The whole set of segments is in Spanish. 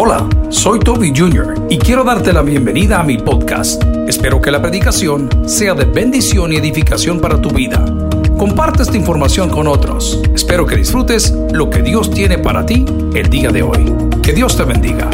Hola, soy Toby Jr. y quiero darte la bienvenida a mi podcast. Espero que la predicación sea de bendición y edificación para tu vida. Comparte esta información con otros. Espero que disfrutes lo que Dios tiene para ti el día de hoy. Que Dios te bendiga.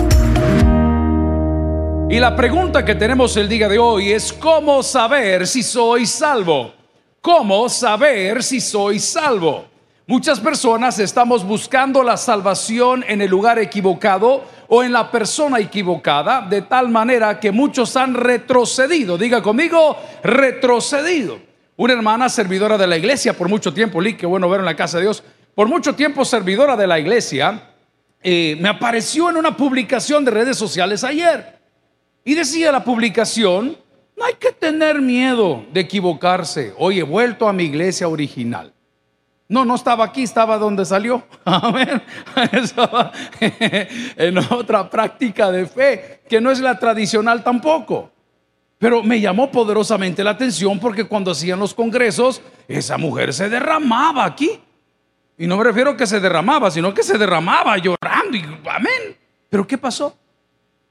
Y la pregunta que tenemos el día de hoy es ¿cómo saber si soy salvo? ¿Cómo saber si soy salvo? Muchas personas estamos buscando la salvación en el lugar equivocado o en la persona equivocada, de tal manera que muchos han retrocedido. Diga conmigo, retrocedido. Una hermana servidora de la iglesia por mucho tiempo, Lee, qué bueno ver en la casa de Dios, por mucho tiempo servidora de la iglesia, eh, me apareció en una publicación de redes sociales ayer. Y decía la publicación, no hay que tener miedo de equivocarse. Hoy he vuelto a mi iglesia original. No, no estaba aquí, estaba donde salió. Amén. Estaba en otra práctica de fe, que no es la tradicional tampoco. Pero me llamó poderosamente la atención porque cuando hacían los congresos, esa mujer se derramaba aquí. Y no me refiero a que se derramaba, sino que se derramaba llorando. Amén. Pero ¿qué pasó?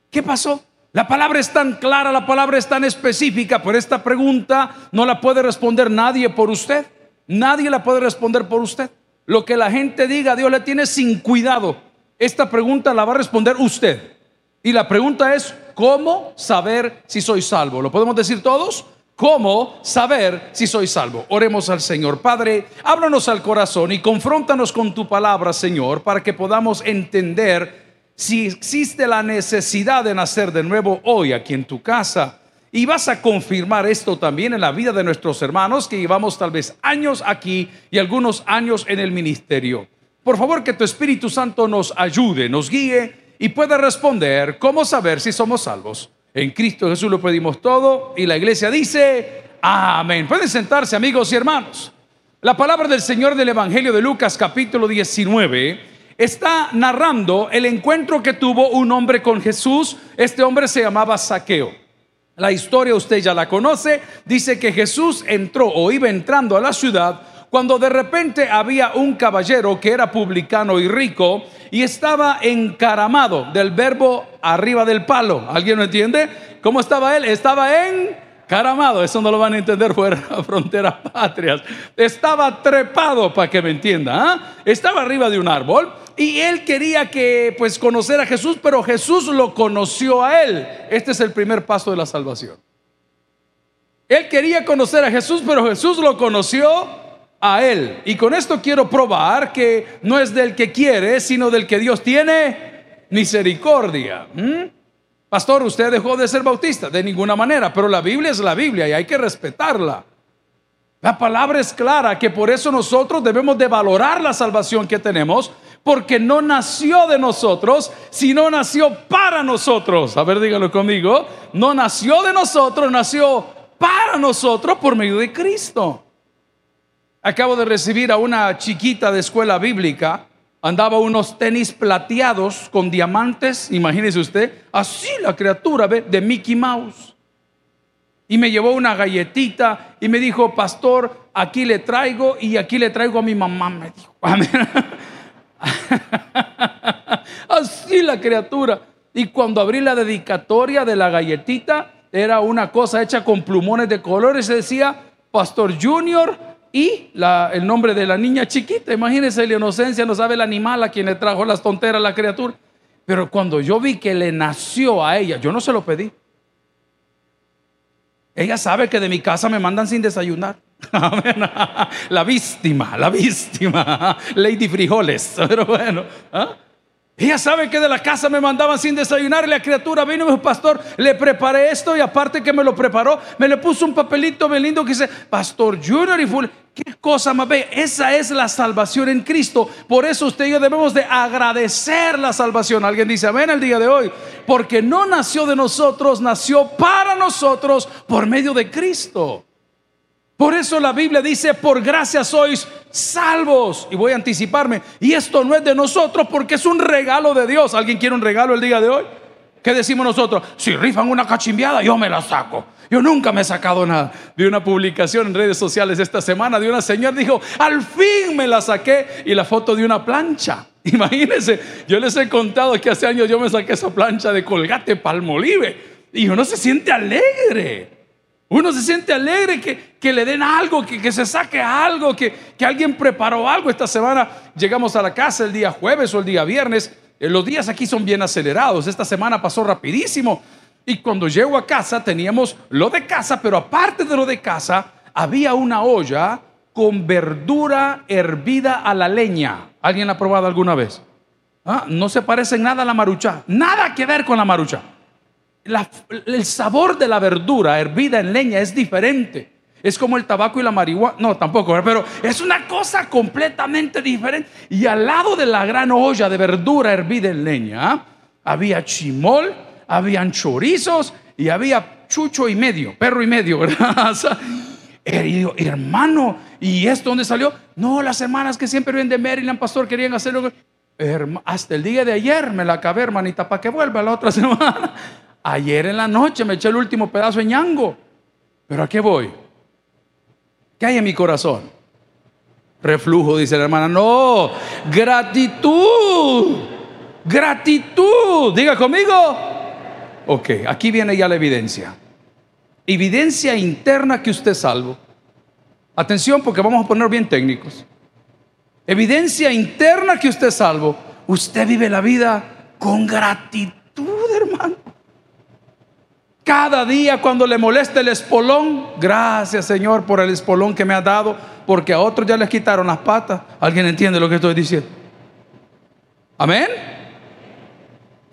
¿Qué pasó? La palabra es tan clara, la palabra es tan específica, pero esta pregunta no la puede responder nadie por usted. Nadie la puede responder por usted. Lo que la gente diga, Dios le tiene sin cuidado. Esta pregunta la va a responder usted. Y la pregunta es, ¿cómo saber si soy salvo? ¿Lo podemos decir todos? ¿Cómo saber si soy salvo? Oremos al Señor. Padre, háblanos al corazón y confróntanos con tu palabra, Señor, para que podamos entender si existe la necesidad de nacer de nuevo hoy aquí en tu casa y vas a confirmar esto también en la vida de nuestros hermanos que llevamos tal vez años aquí y algunos años en el ministerio. Por favor, que tu Espíritu Santo nos ayude, nos guíe y pueda responder cómo saber si somos salvos. En Cristo Jesús lo pedimos todo y la iglesia dice, amén. Pueden sentarse amigos y hermanos. La palabra del Señor del Evangelio de Lucas capítulo 19 está narrando el encuentro que tuvo un hombre con Jesús. Este hombre se llamaba Saqueo. La historia usted ya la conoce. Dice que Jesús entró o iba entrando a la ciudad cuando de repente había un caballero que era publicano y rico y estaba encaramado del verbo arriba del palo. ¿Alguien lo entiende? ¿Cómo estaba él? Estaba en Caramado, eso no lo van a entender fuera de fronteras patrias. Estaba trepado, para que me entienda. ¿ah? Estaba arriba de un árbol y él quería que, pues, conocer a Jesús, pero Jesús lo conoció a él. Este es el primer paso de la salvación. Él quería conocer a Jesús, pero Jesús lo conoció a él. Y con esto quiero probar que no es del que quiere, sino del que Dios tiene misericordia. Pastor, usted dejó de ser bautista, de ninguna manera, pero la Biblia es la Biblia y hay que respetarla. La palabra es clara que por eso nosotros debemos de valorar la salvación que tenemos, porque no nació de nosotros, sino nació para nosotros. A ver, dígalo conmigo. No nació de nosotros, nació para nosotros por medio de Cristo. Acabo de recibir a una chiquita de escuela bíblica andaba unos tenis plateados con diamantes, imagínese usted, así la criatura ¿ve? de Mickey Mouse. Y me llevó una galletita y me dijo, pastor, aquí le traigo y aquí le traigo a mi mamá, me dijo. así la criatura. Y cuando abrí la dedicatoria de la galletita, era una cosa hecha con plumones de colores, se decía, Pastor Junior y el nombre de la niña chiquita. Imagínense la inocencia, no sabe el animal a quien le trajo las tonteras la criatura. Pero cuando yo vi que le nació a ella, yo no se lo pedí. Ella sabe que de mi casa me mandan sin desayunar. la víctima, la víctima, Lady Frijoles. Pero bueno, ¿ah? Ella sabe que de la casa me mandaban sin desayunar y la criatura vino y me dijo, pastor, le preparé esto y aparte que me lo preparó, me le puso un papelito bien lindo que dice, Pastor Junior y full. Qué cosa más. Esa es la salvación en Cristo. Por eso usted y yo debemos de agradecer la salvación. Alguien dice amén el día de hoy. Porque no nació de nosotros, nació para nosotros por medio de Cristo. Por eso la Biblia dice, por gracia sois salvos. Y voy a anticiparme. Y esto no es de nosotros porque es un regalo de Dios. ¿Alguien quiere un regalo el día de hoy? ¿Qué decimos nosotros? Si rifan una cachimbiada, yo me la saco. Yo nunca me he sacado nada. Vi una publicación en redes sociales esta semana de una señora dijo, al fin me la saqué y la foto de una plancha. Imagínense, yo les he contado que hace años yo me saqué esa plancha de colgate palmolive y uno se siente alegre. Uno se siente alegre que, que le den algo, que, que se saque algo, que, que, alguien preparó algo. Esta semana llegamos a la casa el día jueves o el día viernes. Eh, los días aquí son bien acelerados. Esta semana pasó rapidísimo. Y cuando llego a casa teníamos lo de casa, pero aparte de lo de casa, había una olla con verdura hervida a la leña. ¿Alguien la ha probado alguna vez? ¿Ah? No se parece en nada a la marucha. Nada que ver con la marucha. El sabor de la verdura hervida en leña es diferente. Es como el tabaco y la marihuana. No, tampoco, pero es una cosa completamente diferente. Y al lado de la gran olla de verdura hervida en leña, había chimol, habían chorizos y había chucho y medio, perro y medio, ¿verdad? hermano, ¿y esto dónde salió? No, las hermanas que siempre vienen de Maryland, pastor, querían hacerlo. Hasta el día de ayer me la acabé, hermanita, para que vuelva la otra semana. Ayer en la noche me eché el último pedazo de ñango. ¿Pero a qué voy? ¿Qué hay en mi corazón? Reflujo, dice la hermana. No, gratitud. Gratitud. Diga conmigo. Ok, aquí viene ya la evidencia. Evidencia interna que usted es salvo. Atención porque vamos a poner bien técnicos. Evidencia interna que usted es salvo. Usted vive la vida con gratitud. Cada día cuando le molesta el espolón, gracias Señor por el espolón que me ha dado, porque a otros ya les quitaron las patas. ¿Alguien entiende lo que estoy diciendo? Amén.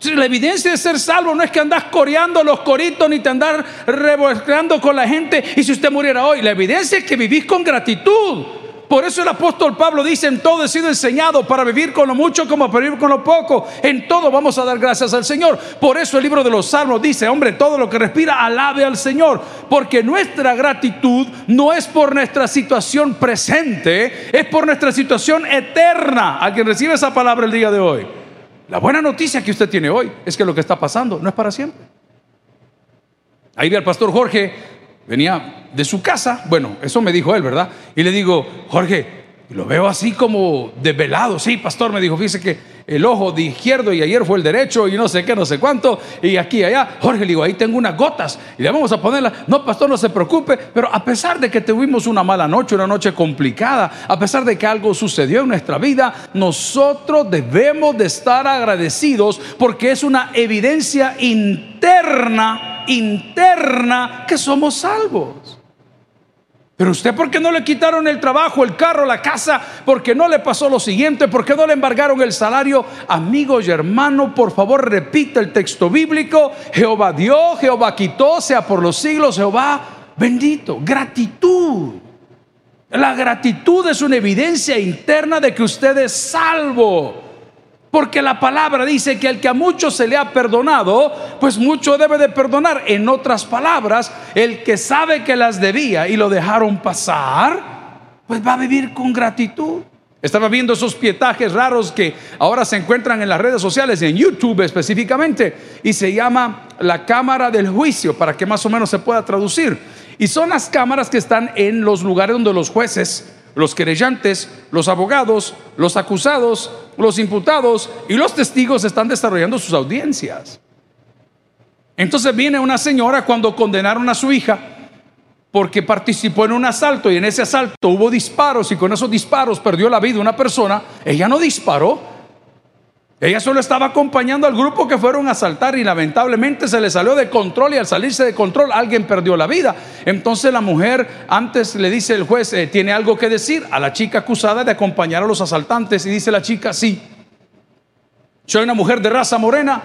La evidencia de ser salvo no es que andas coreando los coritos ni te andas revolcando con la gente y si usted muriera hoy. La evidencia es que vivís con gratitud. Por eso el apóstol Pablo dice, en todo he sido enseñado para vivir con lo mucho como para vivir con lo poco. En todo vamos a dar gracias al Señor. Por eso el libro de los Salmos dice, hombre, todo lo que respira, alabe al Señor. Porque nuestra gratitud no es por nuestra situación presente, es por nuestra situación eterna. ¿A quien recibe esa palabra el día de hoy? La buena noticia que usted tiene hoy es que lo que está pasando no es para siempre. Ahí ve al pastor Jorge, venía de su casa, bueno, eso me dijo él, ¿verdad? Y le digo, Jorge, lo veo así como desvelado. Sí, pastor, me dijo, fíjese que el ojo de izquierdo y ayer fue el derecho y no sé qué, no sé cuánto, y aquí y allá. Jorge, le digo, ahí tengo unas gotas y le vamos a ponerla. No, pastor, no se preocupe, pero a pesar de que tuvimos una mala noche, una noche complicada, a pesar de que algo sucedió en nuestra vida, nosotros debemos de estar agradecidos porque es una evidencia interna, interna, que somos salvos. Pero usted, ¿por qué no le quitaron el trabajo, el carro, la casa? ¿Por qué no le pasó lo siguiente? ¿Por qué no le embargaron el salario? Amigo y hermano, por favor, repita el texto bíblico. Jehová dio, Jehová quitó, sea por los siglos, Jehová bendito. Gratitud. La gratitud es una evidencia interna de que usted es salvo. Porque la palabra dice que el que a muchos se le ha perdonado, pues mucho debe de perdonar. En otras palabras, el que sabe que las debía y lo dejaron pasar, pues va a vivir con gratitud. Estaba viendo esos pietajes raros que ahora se encuentran en las redes sociales, en YouTube específicamente, y se llama la cámara del juicio, para que más o menos se pueda traducir. Y son las cámaras que están en los lugares donde los jueces los querellantes, los abogados, los acusados, los imputados y los testigos están desarrollando sus audiencias. Entonces viene una señora cuando condenaron a su hija porque participó en un asalto y en ese asalto hubo disparos y con esos disparos perdió la vida una persona, ella no disparó, ella solo estaba acompañando al grupo que fueron a asaltar y lamentablemente se le salió de control y al salirse de control alguien perdió la vida. Entonces la mujer antes le dice el juez, eh, ¿tiene algo que decir a la chica acusada de acompañar a los asaltantes? Y dice la chica, sí. Soy una mujer de raza morena,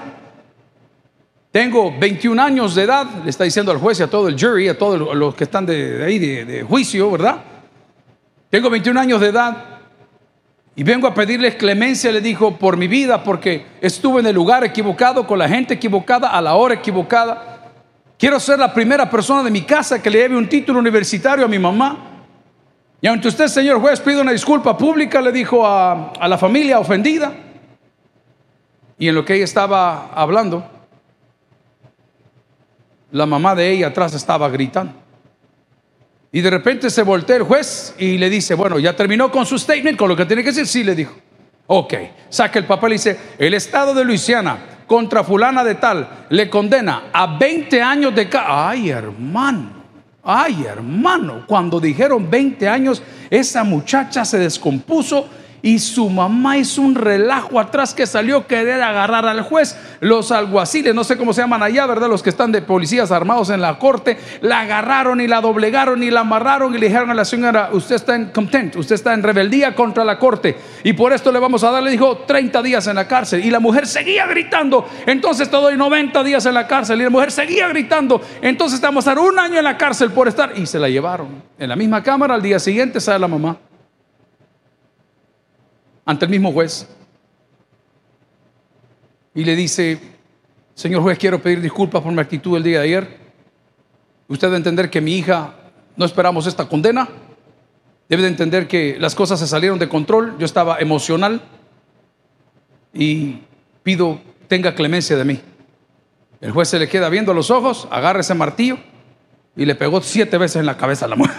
tengo 21 años de edad, le está diciendo al juez y a todo el jury, a todos los que están de, ahí de, de juicio, ¿verdad? Tengo 21 años de edad y vengo a pedirles clemencia, le dijo, por mi vida, porque estuve en el lugar equivocado, con la gente equivocada, a la hora equivocada. Quiero ser la primera persona de mi casa que le lleve un título universitario a mi mamá. Y ante usted, señor juez, pido una disculpa pública, le dijo a, a la familia ofendida. Y en lo que ella estaba hablando, la mamá de ella atrás estaba gritando. Y de repente se voltea el juez y le dice, bueno, ya terminó con su statement, con lo que tiene que decir. Sí, le dijo. Ok, saca el papel y dice, el estado de Luisiana contra fulana de tal le condena a 20 años de cárcel. Ay, hermano, ay, hermano, cuando dijeron 20 años, esa muchacha se descompuso y su mamá hizo un relajo atrás que salió a querer agarrar al juez. Los alguaciles, no sé cómo se llaman allá, ¿verdad? Los que están de policías armados en la corte, la agarraron y la doblegaron y la amarraron y le dijeron a la señora, usted está en content, usted está en rebeldía contra la corte y por esto le vamos a dar, le dijo, 30 días en la cárcel. Y la mujer seguía gritando, entonces te doy 90 días en la cárcel. Y la mujer seguía gritando, entonces te vamos a dar un año en la cárcel por estar. Y se la llevaron. En la misma cámara, al día siguiente sale la mamá ante el mismo juez y le dice, señor juez, quiero pedir disculpas por mi actitud el día de ayer. Usted debe entender que mi hija no esperamos esta condena. Debe de entender que las cosas se salieron de control. Yo estaba emocional y pido tenga clemencia de mí. El juez se le queda viendo a los ojos, agarra ese martillo y le pegó siete veces en la cabeza a la mujer.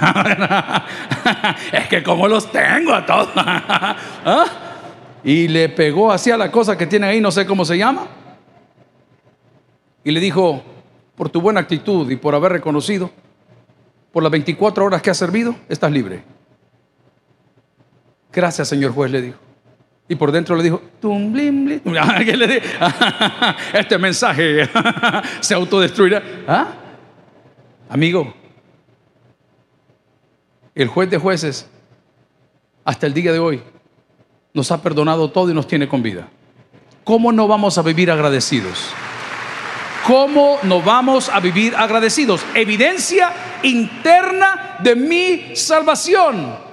es que como los tengo a todos. ¿Ah? Y le pegó hacia la cosa que tiene ahí, no sé cómo se llama. Y le dijo, por tu buena actitud y por haber reconocido, por las 24 horas que has servido, estás libre. Gracias, señor juez, le dijo. Y por dentro le dijo, blim, blim. Este mensaje se autodestruirá. ¿Ah? Amigo, el juez de jueces, hasta el día de hoy, nos ha perdonado todo y nos tiene con vida. ¿Cómo no vamos a vivir agradecidos? ¿Cómo no vamos a vivir agradecidos? Evidencia interna de mi salvación.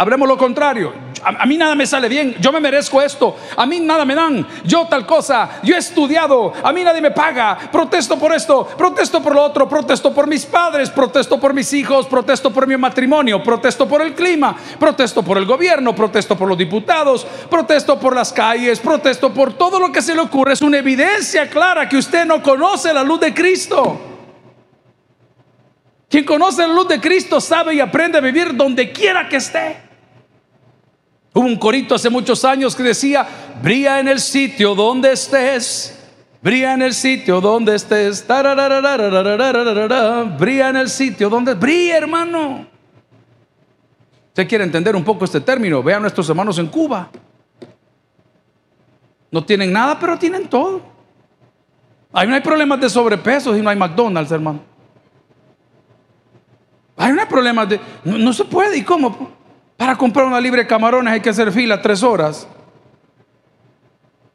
Hablemos lo contrario. A, a, mí nada me sale bien. Yo me merezco esto. A mí nada me dan. Yo tal cosa. Yo he estudiado. A mí nadie me paga. Protesto por esto. Protesto por lo otro. Protesto por mis padres. Protesto por mis hijos. Protesto por mi matrimonio. Protesto por el clima. Protesto por el gobierno. Protesto por los diputados. Protesto por las calles. Protesto por todo lo que se le ocurre. Es una evidencia clara que usted no conoce la luz de Cristo. Quien conoce la luz de Cristo sabe y aprende a vivir donde quiera que esté. Hubo un corito hace muchos años que decía, brilla en el sitio donde estés, brilla en el sitio donde estés, brilla en el sitio donde, brilla hermano. Usted quiere entender un poco este término, vea a nuestros hermanos en Cuba. No tienen nada, pero tienen todo. Ahí no hay problemas de sobrepeso y no hay McDonald's, hermano. Ahí no hay problemas de... No, no se puede, ¿y cómo? Para comprar una libre de camarones hay que hacer fila tres horas.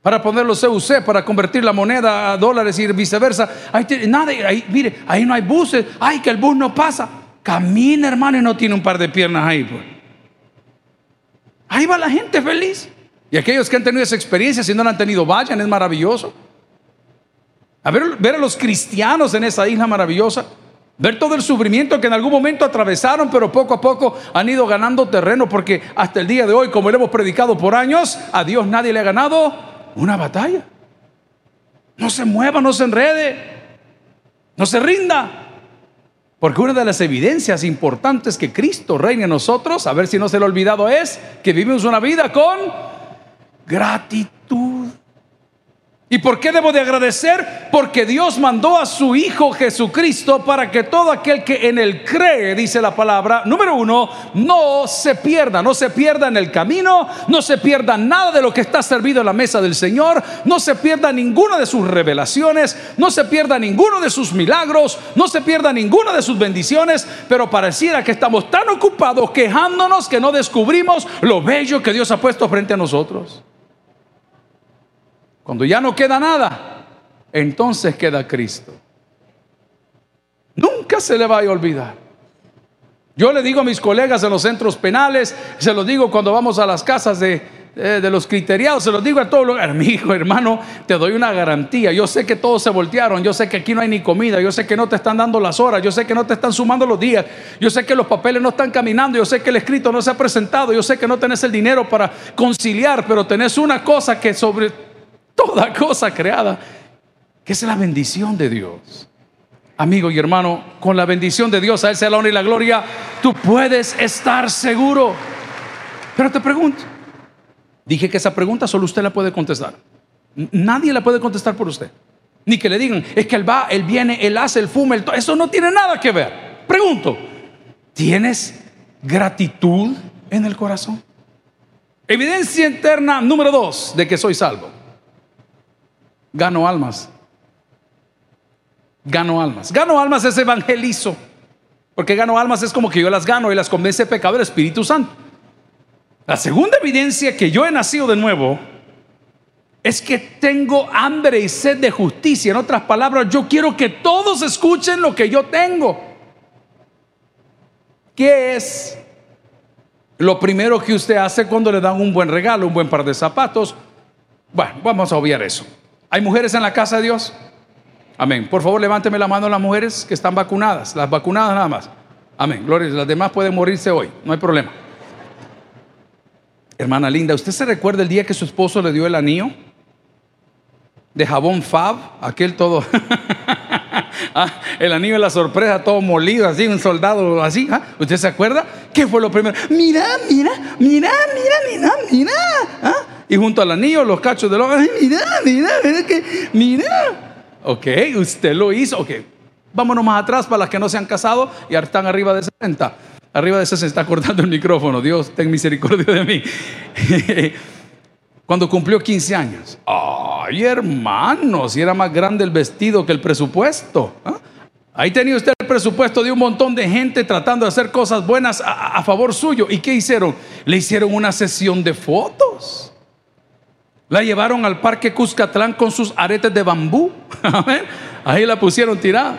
Para poner los CUC, para convertir la moneda a dólares y viceversa. Ahí nada, mire, ahí no hay buses. Ay, que el bus no pasa. Camina, hermano, y no tiene un par de piernas ahí. Pues. Ahí va la gente feliz. Y aquellos que han tenido esa experiencia, si no la han tenido, vayan, es maravilloso. A ver, ver a los cristianos en esa isla maravillosa. Ver todo el sufrimiento que en algún momento atravesaron, pero poco a poco han ido ganando terreno, porque hasta el día de hoy, como lo hemos predicado por años, a Dios nadie le ha ganado una batalla. No se mueva, no se enrede, no se rinda. Porque una de las evidencias importantes que Cristo reina en nosotros, a ver si no se lo ha olvidado, es que vivimos una vida con gratitud. ¿Y por qué debo de agradecer? Porque Dios mandó a su Hijo Jesucristo para que todo aquel que en él cree, dice la palabra, número uno, no se pierda, no se pierda en el camino, no se pierda nada de lo que está servido en la mesa del Señor, no se pierda ninguna de sus revelaciones, no se pierda ninguno de sus milagros, no se pierda ninguna de sus bendiciones, pero pareciera que estamos tan ocupados quejándonos que no descubrimos lo bello que Dios ha puesto frente a nosotros. Cuando ya no queda nada, entonces queda Cristo. Nunca se le va a olvidar. Yo le digo a mis colegas en los centros penales, se los digo cuando vamos a las casas de, de los criteriados, se los digo a todos mi hijo, hermano, te doy una garantía. Yo sé que todos se voltearon, yo sé que aquí no hay ni comida, yo sé que no te están dando las horas, yo sé que no te están sumando los días, yo sé que los papeles no están caminando, yo sé que el escrito no se ha presentado, yo sé que no tenés el dinero para conciliar, pero tenés una cosa que sobre toda cosa creada, que es la bendición de Dios. Amigo y hermano, con la bendición de Dios, a Él sea la honra y la gloria, tú puedes estar seguro. Pero te pregunto, dije que esa pregunta solo usted la puede contestar. Nadie la puede contestar por usted. Ni que le digan, es que él va, él viene, él hace, él fuma, eso no tiene nada que ver. Pregunto, ¿tienes gratitud en el corazón? Evidencia interna número dos de que soy salvo. Gano almas. Gano almas. Gano almas es evangelizo. Porque gano almas es como que yo las gano y las convence de pecado del Espíritu Santo. La segunda evidencia que yo he nacido de nuevo es que tengo hambre y sed de justicia. En otras palabras, yo quiero que todos escuchen lo que yo tengo. ¿Qué es lo primero que usted hace cuando le dan un buen regalo, un buen par de zapatos? Bueno, vamos a obviar eso. ¿Hay mujeres en la casa de Dios? Amén. Por favor, levánteme la mano a las mujeres que están vacunadas, las vacunadas nada más. Amén. Gloria, las demás pueden morirse hoy, no hay problema. Hermana linda, ¿usted se recuerda el día que su esposo le dio el anillo? De jabón Fab, aquel todo. Ah, el anillo de la sorpresa, todo molido, así, un soldado así. ¿ah? ¿Usted se acuerda? ¿Qué fue lo primero? Mira, mira, mira, mira, mira, mira. ¿ah? Y junto al anillo, los cachos de los. mira, mira, mira, que, mira. Ok, usted lo hizo. Ok, vámonos más atrás para las que no se han casado y están arriba de 60. Arriba de eso se está cortando el micrófono. Dios, ten misericordia de mí. Cuando cumplió 15 años. Ay, hermano, si era más grande el vestido que el presupuesto. ¿ah? Ahí tenía usted el presupuesto de un montón de gente tratando de hacer cosas buenas a, a favor suyo. ¿Y qué hicieron? Le hicieron una sesión de fotos. La llevaron al parque Cuscatlán con sus aretes de bambú. Ahí la pusieron tirada.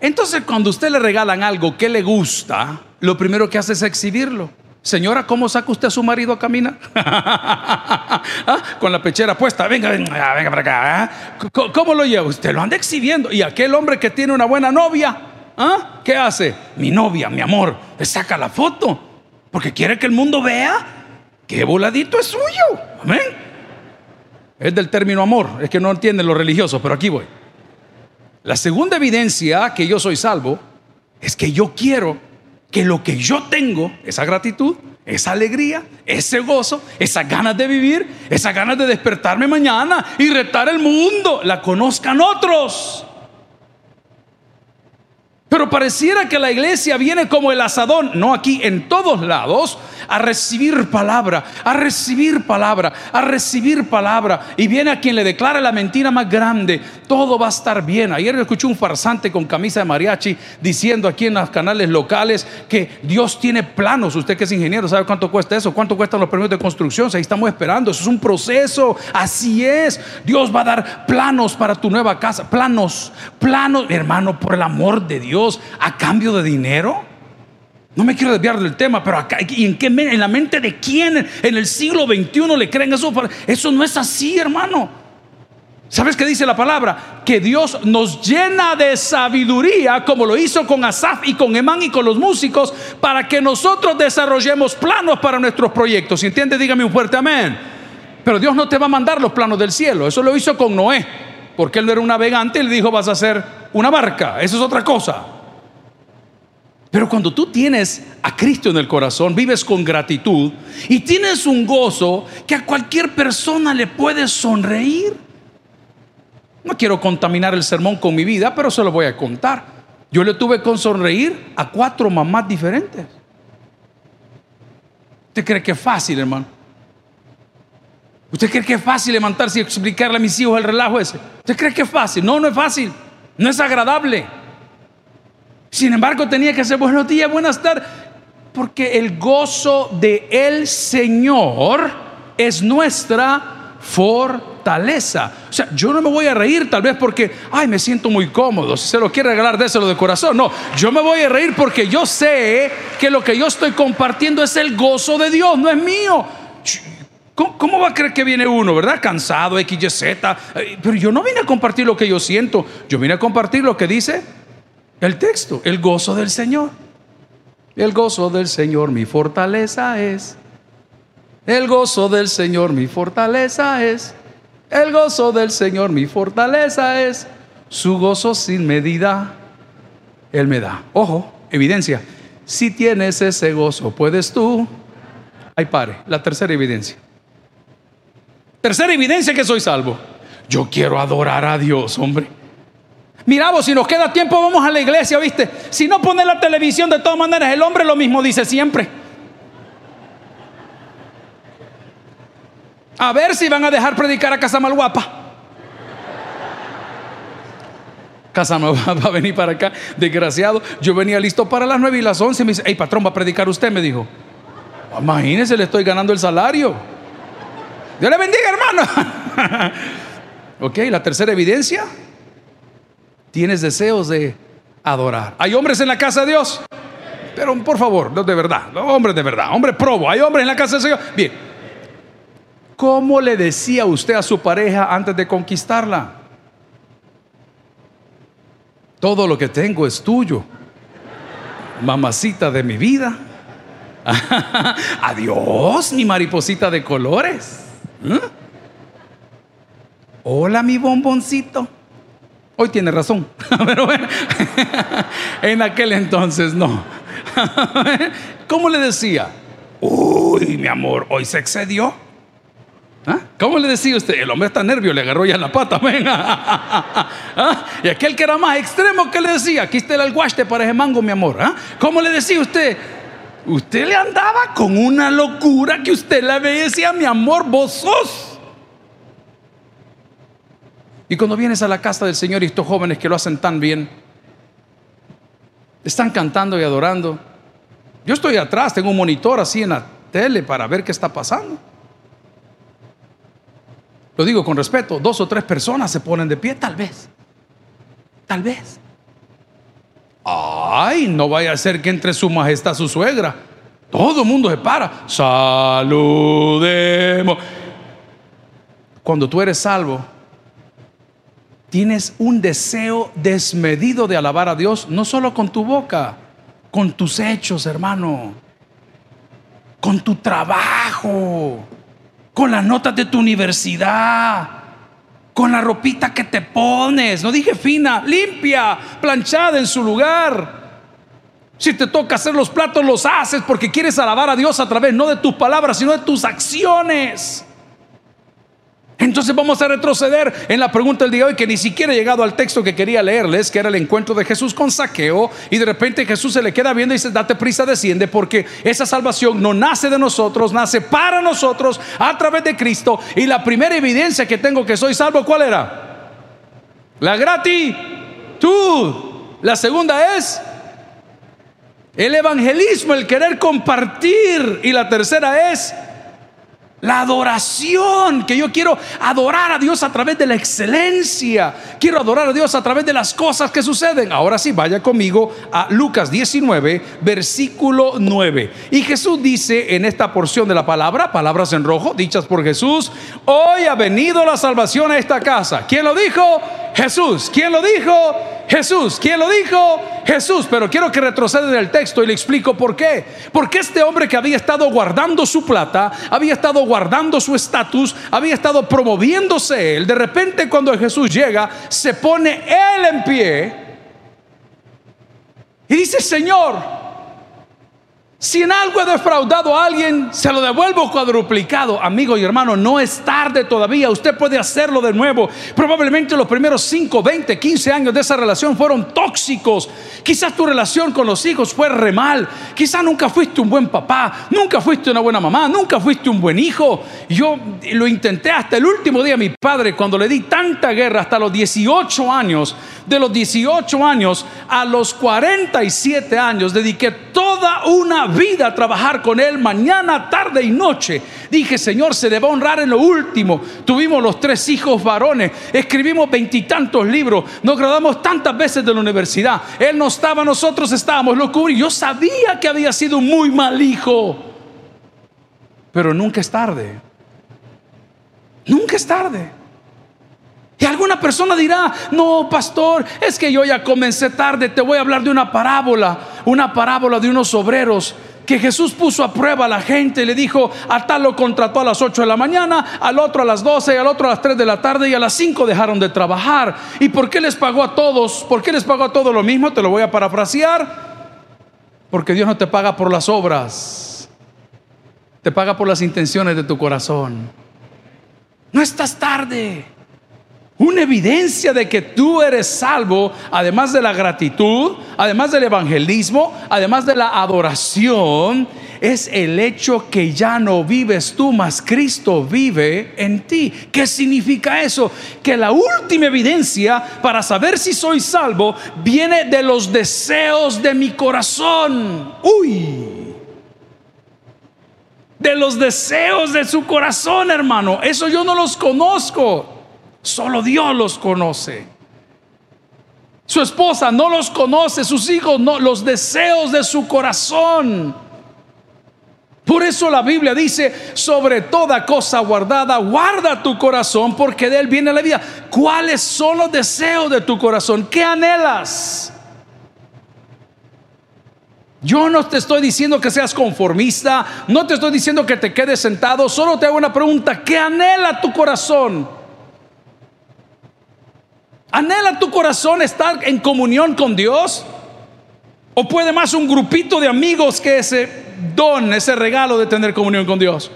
Entonces, cuando usted le regalan algo que le gusta, lo primero que hace es exhibirlo. Señora, ¿cómo saca usted a su marido a caminar? ¿Ah? Con la pechera puesta. Venga, venga, venga para acá. ¿ah? ¿Cómo lo lleva? Usted lo anda exhibiendo. Y aquel hombre que tiene una buena novia, ¿ah? ¿qué hace? Mi novia, mi amor, le saca la foto. Porque quiere que el mundo vea qué voladito es suyo. Amén. Es del término amor, es que no entienden los religiosos, pero aquí voy. La segunda evidencia que yo soy salvo es que yo quiero que lo que yo tengo, esa gratitud, esa alegría, ese gozo, esas ganas de vivir, esas ganas de despertarme mañana y retar el mundo, la conozcan otros. Pero pareciera que la iglesia viene como el asadón, no aquí, en todos lados, a recibir palabra, a recibir palabra, a recibir palabra. Y viene a quien le declara la mentira más grande, todo va a estar bien. Ayer escuché un farsante con camisa de mariachi diciendo aquí en los canales locales que Dios tiene planos. Usted que es ingeniero, ¿sabe cuánto cuesta eso? ¿Cuánto cuestan los permisos de construcción? Ahí estamos esperando, eso es un proceso, así es. Dios va a dar planos para tu nueva casa, planos, planos, hermano, por el amor de Dios a cambio de dinero? No me quiero desviar del tema, pero acá, ¿y en qué en la mente de quién en el siglo XXI le creen eso? Eso no es así, hermano. ¿Sabes qué dice la palabra? Que Dios nos llena de sabiduría, como lo hizo con Asaf y con Emán y con los músicos, para que nosotros desarrollemos planos para nuestros proyectos. Entiende, dígame un fuerte amén. Pero Dios no te va a mandar los planos del cielo. Eso lo hizo con Noé, porque él no era un navegante, le dijo, vas a hacer una barca. Eso es otra cosa. Pero cuando tú tienes a Cristo en el corazón, vives con gratitud y tienes un gozo que a cualquier persona le puede sonreír. No quiero contaminar el sermón con mi vida, pero se lo voy a contar. Yo le tuve con sonreír a cuatro mamás diferentes. ¿Usted cree que es fácil, hermano? ¿Usted cree que es fácil levantarse y explicarle a mis hijos el relajo ese? ¿Usted cree que es fácil? No, no es fácil. No es agradable. Sin embargo, tenía que ser buenos días, buenas tardes, porque el gozo de el Señor es nuestra fortaleza. O sea, yo no me voy a reír tal vez porque, ay, me siento muy cómodo. Si se lo quiere regalar, déselo de corazón. No, yo me voy a reír porque yo sé que lo que yo estoy compartiendo es el gozo de Dios, no es mío. ¿Cómo, va a creer que viene uno, verdad? Cansado, X, Y, Z. Pero yo no vine a compartir lo que yo siento. Yo vine a compartir lo que dice el texto, el gozo del Señor. El gozo del Señor mi fortaleza es. El gozo del Señor mi fortaleza es. El gozo del Señor mi fortaleza es. Su gozo sin medida, Él me da. Ojo, evidencia. Si tienes ese gozo, puedes tú Ahí pare, la tercera evidencia. Tercera evidencia que soy salvo. Yo quiero adorar a Dios, hombre. Mira vos, si nos queda tiempo vamos a la iglesia, ¿viste? Si no pone la televisión, de todas maneras el hombre lo mismo dice siempre. A ver si van a dejar predicar a Casa Malguapa. Casa Malguapa va a venir para acá, desgraciado. Yo venía listo para las 9 y las 11. Me dice, hey patrón, va a predicar usted, me dijo. Imagínese, le estoy ganando el salario. Dios le bendiga, hermano. ok, la tercera evidencia. Tienes deseos de adorar. ¿Hay hombres en la casa de Dios? Pero por favor, de verdad, hombres de verdad, hombre probo. ¿Hay hombres en la casa del Señor? Bien. ¿Cómo le decía usted a su pareja antes de conquistarla? Todo lo que tengo es tuyo. Mamacita de mi vida. Adiós, mi mariposita de colores. ¿Mm? Hola, mi bomboncito. Hoy tiene razón. Pero bueno, en aquel entonces no. ¿Cómo le decía? Uy, mi amor, hoy se excedió. ¿Ah? ¿Cómo le decía usted? El hombre está nervio, le agarró ya la pata. Venga. ¿Ah? Y aquel que era más extremo, ¿qué le decía? Aquí está el alguaste para ese mango, mi amor. ¿Ah? ¿Cómo le decía usted? Usted le andaba con una locura que usted le veía decía, mi amor, vos sos. Y cuando vienes a la casa del Señor y estos jóvenes que lo hacen tan bien, están cantando y adorando. Yo estoy atrás, tengo un monitor así en la tele para ver qué está pasando. Lo digo con respeto, dos o tres personas se ponen de pie, tal vez. Tal vez. Ay, no vaya a ser que entre su majestad su suegra. Todo el mundo se para. Saludemos. Cuando tú eres salvo, tienes un deseo desmedido de alabar a Dios, no solo con tu boca, con tus hechos, hermano, con tu trabajo, con las notas de tu universidad con la ropita que te pones. No dije fina, limpia, planchada en su lugar. Si te toca hacer los platos, los haces porque quieres alabar a Dios a través no de tus palabras, sino de tus acciones. Entonces vamos a retroceder en la pregunta del día de hoy que ni siquiera he llegado al texto que quería leerles, que era el encuentro de Jesús con Saqueo, y de repente Jesús se le queda viendo y dice, date prisa, desciende, porque esa salvación no nace de nosotros, nace para nosotros a través de Cristo. Y la primera evidencia que tengo que soy salvo, ¿cuál era? La gratitud. La segunda es el evangelismo, el querer compartir. Y la tercera es la adoración, que yo quiero adorar a Dios a través de la excelencia. Quiero adorar a Dios a través de las cosas que suceden. Ahora sí, vaya conmigo a Lucas 19, versículo 9. Y Jesús dice en esta porción de la palabra, palabras en rojo, dichas por Jesús, hoy ha venido la salvación a esta casa. ¿Quién lo dijo? Jesús. ¿Quién lo dijo? Jesús. ¿Quién lo dijo? Jesús. Pero quiero que retroceda en el texto y le explico por qué. Porque este hombre que había estado guardando su plata, había estado guardando su estatus, había estado promoviéndose él, de repente cuando Jesús llega, se pone él en pie y dice, Señor, si en algo he defraudado a alguien, se lo devuelvo cuadruplicado. Amigo y hermano, no es tarde todavía. Usted puede hacerlo de nuevo. Probablemente los primeros 5, 20, 15 años de esa relación fueron tóxicos. Quizás tu relación con los hijos fue re mal. Quizás nunca fuiste un buen papá, nunca fuiste una buena mamá, nunca fuiste un buen hijo. Yo lo intenté hasta el último día. Mi padre, cuando le di tanta guerra, hasta los 18 años, de los 18 años a los 47 años, dediqué toda una vida a trabajar con Él mañana, tarde y noche. Dije, Señor, se debe honrar en lo último. Tuvimos los tres hijos varones, escribimos veintitantos libros, nos graduamos tantas veces de la universidad. Él no estaba, nosotros estábamos, lo cubrí. Yo sabía que había sido un muy mal hijo, pero nunca es tarde. Nunca es tarde. Y alguna persona dirá, no, pastor, es que yo ya comencé tarde, te voy a hablar de una parábola, una parábola de unos obreros que Jesús puso a prueba a la gente le dijo, a tal lo contrató a las 8 de la mañana, al otro a las 12 y al otro a las 3 de la tarde y a las 5 dejaron de trabajar. ¿Y por qué les pagó a todos? ¿Por qué les pagó a todos lo mismo? Te lo voy a parafrasear. Porque Dios no te paga por las obras. te paga por las intenciones de tu corazón. No estás tarde. Una evidencia de que tú eres salvo, además de la gratitud, además del evangelismo, además de la adoración, es el hecho que ya no vives tú, mas Cristo vive en ti. ¿Qué significa eso? Que la última evidencia para saber si soy salvo viene de los deseos de mi corazón. Uy. De los deseos de su corazón, hermano. Eso yo no los conozco. Solo Dios los conoce. Su esposa no los conoce, sus hijos no, los deseos de su corazón. Por eso la Biblia dice, sobre toda cosa guardada, guarda tu corazón porque de él viene la vida. ¿Cuáles son los deseos de tu corazón? ¿Qué anhelas? Yo no te estoy diciendo que seas conformista, no te estoy diciendo que te quedes sentado, solo te hago una pregunta, ¿qué anhela tu corazón? ¿Anhela tu corazón estar en comunión con Dios? ¿O puede más un grupito de amigos que ese don, ese regalo de tener comunión con Dios?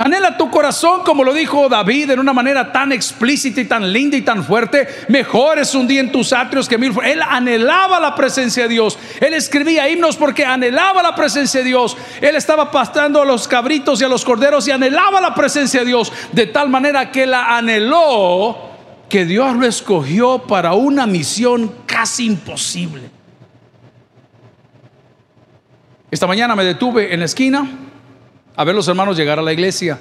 Anhela tu corazón, como lo dijo David en una manera tan explícita y tan linda y tan fuerte. Mejor es un día en tus atrios que mil. Él anhelaba la presencia de Dios. Él escribía himnos porque anhelaba la presencia de Dios. Él estaba pastando a los cabritos y a los corderos y anhelaba la presencia de Dios. De tal manera que la anheló que Dios lo escogió para una misión casi imposible. Esta mañana me detuve en la esquina a ver los hermanos llegar a la iglesia.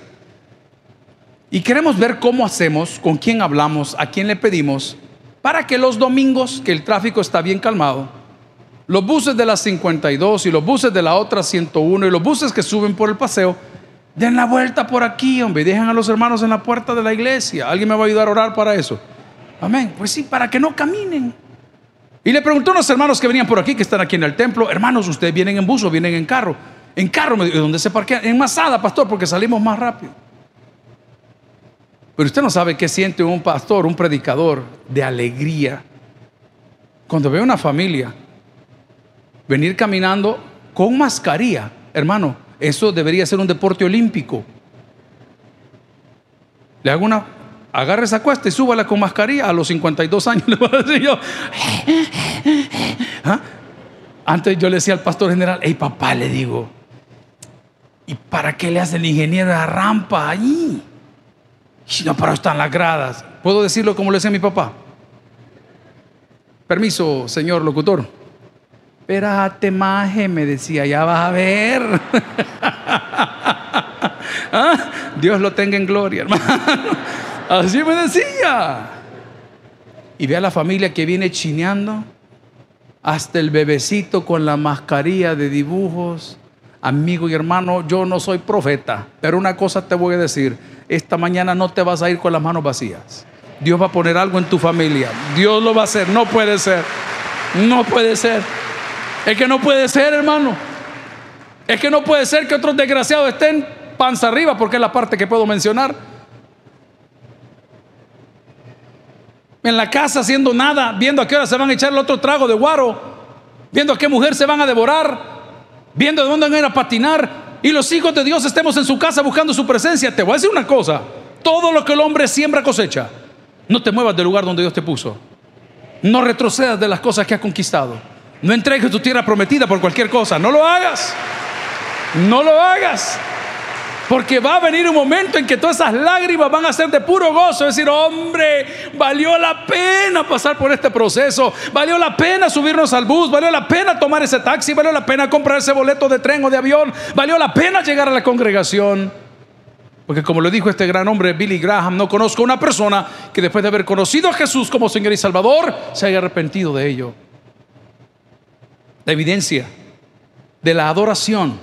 Y queremos ver cómo hacemos, con quién hablamos, a quién le pedimos, para que los domingos, que el tráfico está bien calmado, los buses de la 52 y los buses de la otra 101 y los buses que suben por el paseo, Den la vuelta por aquí, hombre, dejen a los hermanos en la puerta de la iglesia. ¿Alguien me va a ayudar a orar para eso? Amén. Pues sí, para que no caminen. Y le preguntó a unos hermanos que venían por aquí, que están aquí en el templo, hermanos, ¿ustedes vienen en bus o vienen en carro? En carro, ¿dónde se parquean? En Masada, pastor, porque salimos más rápido. Pero usted no sabe qué siente un pastor, un predicador de alegría, cuando ve una familia venir caminando con mascarilla, hermano, eso debería ser un deporte olímpico. Le hago una, agarre esa cuesta y súbala con mascarilla a los 52 años. Le voy a decir yo. ¿Ah? Antes yo le decía al pastor general, hey papá, le digo, ¿y para qué le hace el ingeniero la rampa allí? Si no, para están las gradas. ¿Puedo decirlo como le decía mi papá? Permiso, señor locutor. Espérate, maje, me decía, ya vas a ver. ¿Ah? Dios lo tenga en gloria, hermano. Así me decía. Y ve a la familia que viene chineando, hasta el bebecito con la mascarilla de dibujos. Amigo y hermano, yo no soy profeta, pero una cosa te voy a decir, esta mañana no te vas a ir con las manos vacías. Dios va a poner algo en tu familia. Dios lo va a hacer, no puede ser. No puede ser. Es que no puede ser, hermano. Es que no puede ser que otros desgraciados estén panza arriba, porque es la parte que puedo mencionar. En la casa haciendo nada, viendo a qué hora se van a echar el otro trago de guaro, viendo a qué mujer se van a devorar, viendo de dónde van a ir a patinar. Y los hijos de Dios estemos en su casa buscando su presencia. Te voy a decir una cosa: todo lo que el hombre siembra cosecha. No te muevas del lugar donde Dios te puso. No retrocedas de las cosas que has conquistado. No entregues tu tierra prometida por cualquier cosa. No lo hagas. No lo hagas. Porque va a venir un momento en que todas esas lágrimas van a ser de puro gozo. Es decir, hombre, valió la pena pasar por este proceso. Valió la pena subirnos al bus. Valió la pena tomar ese taxi. Valió la pena comprar ese boleto de tren o de avión. Valió la pena llegar a la congregación. Porque como le dijo este gran hombre Billy Graham, no conozco una persona que después de haber conocido a Jesús como Señor y Salvador se haya arrepentido de ello. La evidencia de la adoración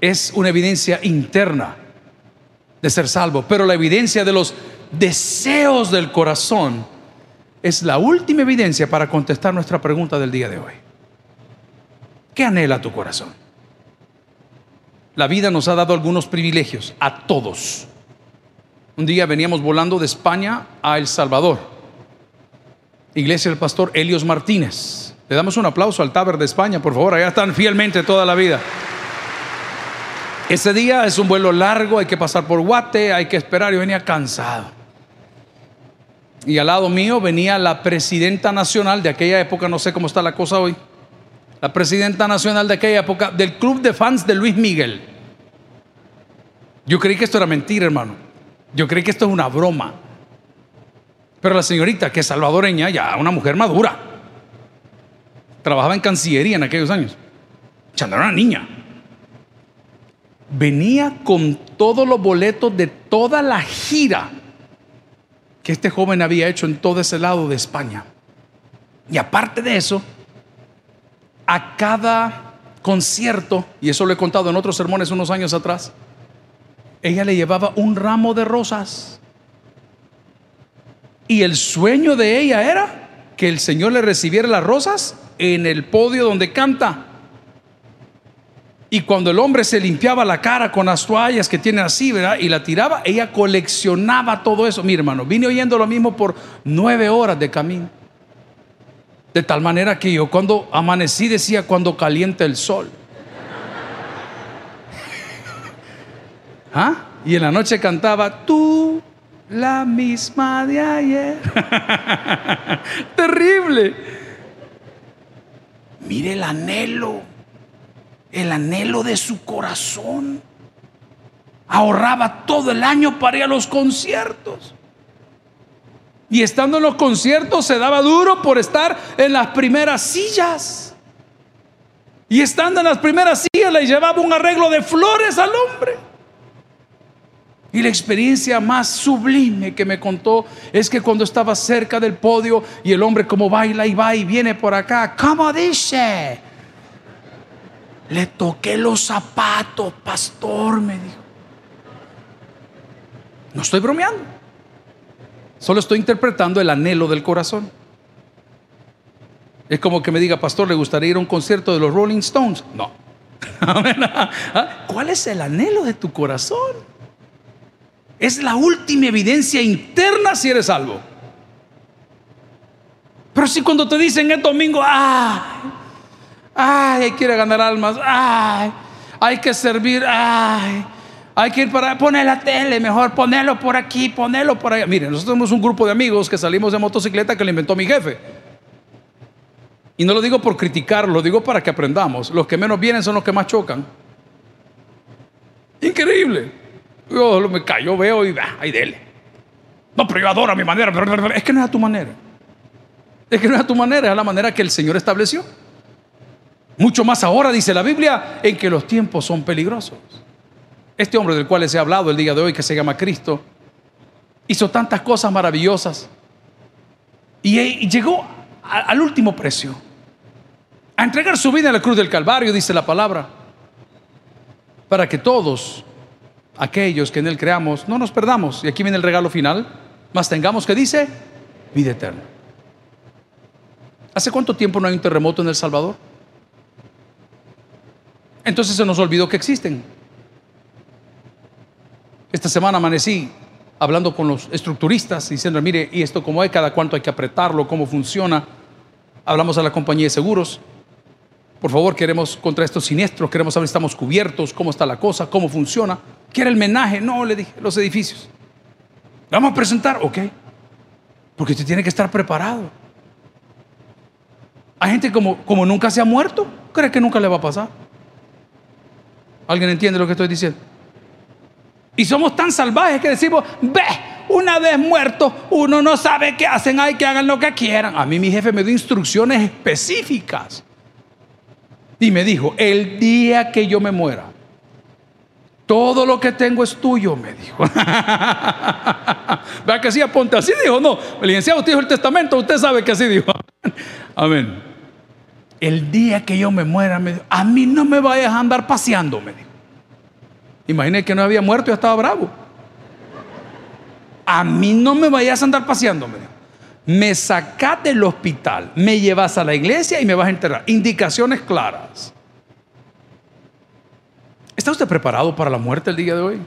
es una evidencia interna de ser salvo, pero la evidencia de los deseos del corazón es la última evidencia para contestar nuestra pregunta del día de hoy. ¿Qué anhela tu corazón? La vida nos ha dado algunos privilegios a todos. Un día veníamos volando de España a El Salvador. Iglesia del pastor Helios Martínez. Le damos un aplauso al Taber de España, por favor, allá están fielmente toda la vida. Ese día es un vuelo largo, hay que pasar por Guate, hay que esperar. Yo venía cansado. Y al lado mío venía la presidenta nacional de aquella época, no sé cómo está la cosa hoy. La presidenta nacional de aquella época del club de fans de Luis Miguel. Yo creí que esto era mentira, hermano. Yo creí que esto es una broma. Pero la señorita, que es salvadoreña, ya una mujer madura, trabajaba en Cancillería en aquellos años. Ya era una niña venía con todos los boletos de toda la gira que este joven había hecho en todo ese lado de España. Y aparte de eso, a cada concierto, y eso lo he contado en otros sermones unos años atrás, ella le llevaba un ramo de rosas. Y el sueño de ella era que el Señor le recibiera las rosas en el podio donde canta. Y cuando el hombre se limpiaba la cara con las toallas que tiene así, ¿verdad? Y la tiraba, ella coleccionaba todo eso. Mi hermano, vine oyendo lo mismo por nueve horas de camino. De tal manera que yo cuando amanecí decía cuando calienta el sol. ¿Ah? Y en la noche cantaba, tú, la misma de ayer. Terrible. Mire el anhelo el anhelo de su corazón. Ahorraba todo el año para ir a los conciertos. Y estando en los conciertos se daba duro por estar en las primeras sillas. Y estando en las primeras sillas le llevaba un arreglo de flores al hombre. Y la experiencia más sublime que me contó es que cuando estaba cerca del podio y el hombre como baila y va y viene por acá, ¿cómo dice? Le toqué los zapatos, pastor, me dijo. No estoy bromeando. Solo estoy interpretando el anhelo del corazón. Es como que me diga, pastor, ¿le gustaría ir a un concierto de los Rolling Stones? No. ¿Ah? ¿Cuál es el anhelo de tu corazón? Es la última evidencia interna si eres salvo. Pero si cuando te dicen el domingo, ah, Ay, quiere ganar almas. Ay, hay que servir. Ay, hay que ir para poner la tele, mejor ponerlo por aquí, ponerlo por allá. Miren, nosotros somos un grupo de amigos que salimos de motocicleta que le inventó mi jefe. Y no lo digo por criticar, lo digo para que aprendamos. Los que menos vienen son los que más chocan. Increíble. Yo me cayó, veo y va, ahí dele. No, pero yo adoro a mi manera. Es que no es a tu manera. Es que no es a tu manera, es a la manera que el Señor estableció. Mucho más ahora, dice la Biblia, en que los tiempos son peligrosos. Este hombre del cual les he hablado el día de hoy, que se llama Cristo, hizo tantas cosas maravillosas y llegó al último precio, a entregar su vida en la cruz del Calvario, dice la palabra, para que todos aquellos que en Él creamos no nos perdamos. Y aquí viene el regalo final, más tengamos que dice vida eterna. ¿Hace cuánto tiempo no hay un terremoto en El Salvador? Entonces se nos olvidó que existen. Esta semana amanecí hablando con los estructuristas, diciendo, mire, ¿y esto cómo es? ¿Cada cuánto hay que apretarlo? ¿Cómo funciona? Hablamos a la compañía de seguros. Por favor, queremos contra estos siniestros, queremos saber si estamos cubiertos, cómo está la cosa, cómo funciona. ¿Quiere el menaje? No, le dije, los edificios. vamos a presentar? Ok. Porque usted tiene que estar preparado. Hay gente como, como nunca se ha muerto, cree que nunca le va a pasar. ¿Alguien entiende lo que estoy diciendo? Y somos tan salvajes que decimos, ve, una vez muerto, uno no sabe qué hacen, hay que hagan lo que quieran. A mí mi jefe me dio instrucciones específicas. Y me dijo, el día que yo me muera, todo lo que tengo es tuyo, me dijo. Vea que así aponte, así dijo, no. El licenciado usted dijo el testamento, usted sabe que así dijo. Amén el día que yo me muera, me dijo, a mí no me vayas a andar paseando, me dijo. Imaginé que no había muerto y estaba bravo. A mí no me vayas a andar paseando, me dijo. Me sacás del hospital, me llevas a la iglesia y me vas a enterrar. Indicaciones claras. ¿Está usted preparado para la muerte el día de hoy?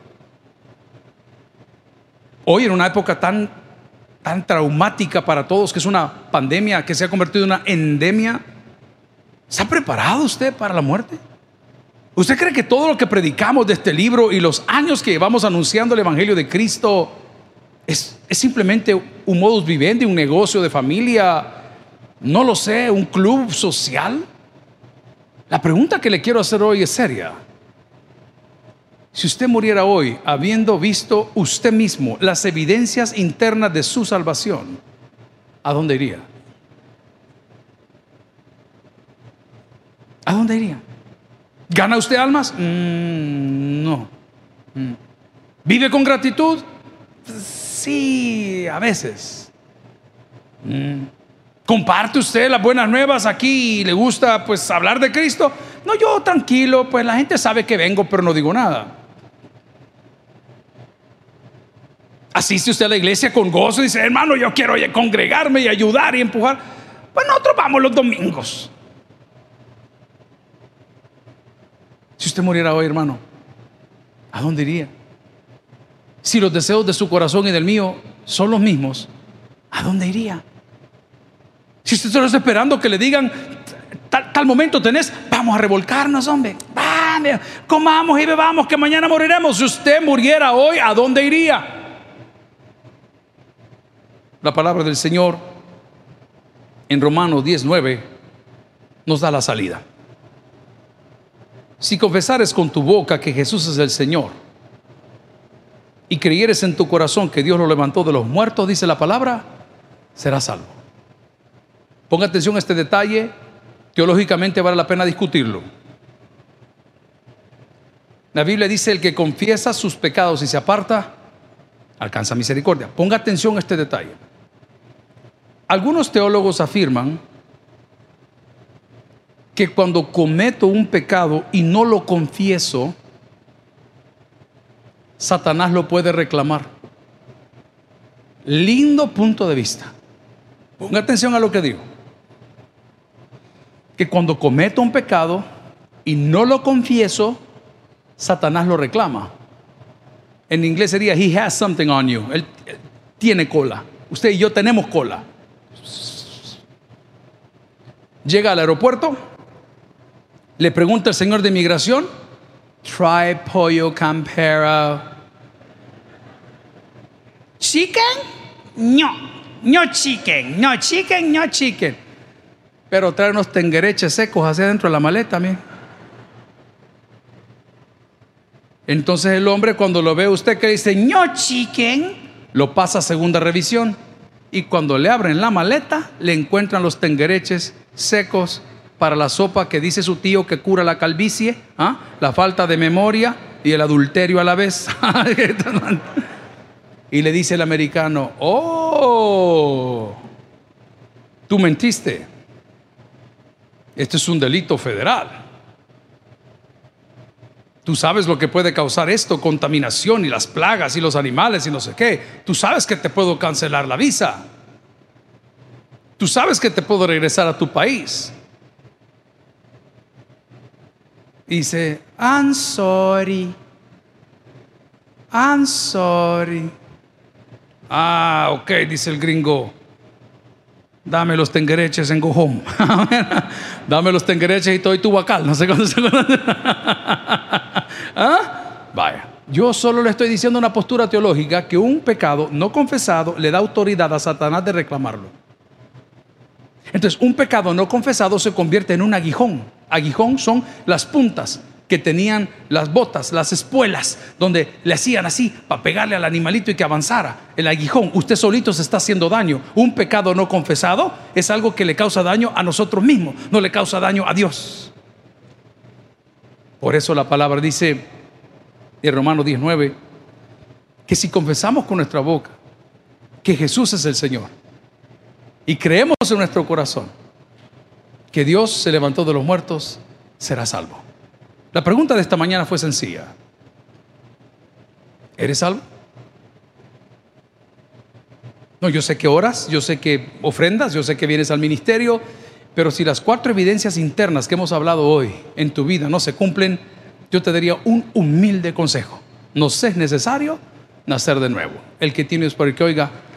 Hoy en una época tan, tan traumática para todos, que es una pandemia que se ha convertido en una endemia, ¿Se ha preparado usted para la muerte? ¿Usted cree que todo lo que predicamos de este libro y los años que llevamos anunciando el Evangelio de Cristo es, simplemente un modus vivendi, un negocio de familia, no lo sé, un club social? La pregunta que le quiero hacer hoy es seria. Si usted muriera hoy habiendo visto usted mismo las evidencias internas de su salvación, ¿a dónde iría? ¿A dónde iría? ¿Gana usted almas? Mm, no. Mm. ¿Vive con gratitud? Sí, a veces. Mm. ¿Comparte usted las buenas nuevas aquí y le gusta pues hablar de Cristo? No, yo tranquilo, pues la gente sabe que vengo, pero no digo nada. Asiste usted a la iglesia con gozo y dice, hermano, yo quiero congregarme y ayudar y empujar. Pues nosotros vamos los domingos. Si usted muriera hoy, hermano, ¿a dónde iría? Si los deseos de su corazón y del mío son los mismos, ¿a dónde iría? Si usted solo está esperando que le digan, tal, momento tenés, vamos a revolcarnos, hombre. Vamos, comamos y bebamos, que mañana moriremos. Si usted muriera hoy, ¿a dónde iría? La palabra del Señor en Romanos 19 nos da la salida. Si confesares con tu boca que Jesús es el Señor y creyeres en tu corazón que Dios lo levantó de los muertos, dice la palabra, serás salvo. Ponga atención a este detalle, teológicamente vale la pena discutirlo. La Biblia dice, el que confiesa sus pecados y se aparta, alcanza misericordia. Ponga atención a este detalle. Algunos teólogos afirman que cuando cometo un pecado y no lo confieso, Satanás lo puede reclamar. Lindo punto de vista. Ponga atención a lo que digo. Que cuando cometo un pecado y no lo confieso, Satanás lo reclama. En inglés sería, he has something on you. Él tiene cola. Usted y yo tenemos cola. Llega al aeropuerto, le pregunta el señor de inmigración, try pollo campera. Chicken? No, no chicken, no chicken, no chicken. Pero trae unos tenguereches secos hacia dentro de la maleta, mire. Entonces el hombre cuando lo ve usted que dice, no chicken, lo pasa a segunda revisión. Y cuando le abren la maleta, le encuentran los tenguereches secos para la sopa que dice su tío que cura la calvicie, ¿ah? la falta de memoria y el adulterio a la vez. y le dice el americano, oh, tú mentiste. Este es un delito federal. Tú sabes lo que puede causar esto, contaminación y las plagas y los animales y no sé qué. Tú sabes que te puedo cancelar la visa. Tú sabes que te puedo regresar a tu país. Dice, I'm sorry. I'm sorry. Ah, ok, dice el gringo. Dame los tengereches en go. Dame los tengereches y todo y tu bacal. No sé cuándo se ¿Ah? Vaya. Yo solo le estoy diciendo una postura teológica que un pecado no confesado le da autoridad a Satanás de reclamarlo. Entonces, un pecado no confesado se convierte en un aguijón. Aguijón son las puntas que tenían las botas, las espuelas, donde le hacían así para pegarle al animalito y que avanzara. El aguijón, usted solito se está haciendo daño. Un pecado no confesado es algo que le causa daño a nosotros mismos, no le causa daño a Dios. Por eso la palabra dice en Romanos 19 que si confesamos con nuestra boca que Jesús es el Señor y creemos en nuestro corazón que Dios se levantó de los muertos, será salvo. La pregunta de esta mañana fue sencilla. ¿Eres salvo? No, yo sé que oras, yo sé que ofrendas, yo sé que vienes al ministerio, pero si las cuatro evidencias internas que hemos hablado hoy en tu vida no se cumplen, yo te daría un humilde consejo. No es necesario nacer de nuevo. El que tienes por el que oiga,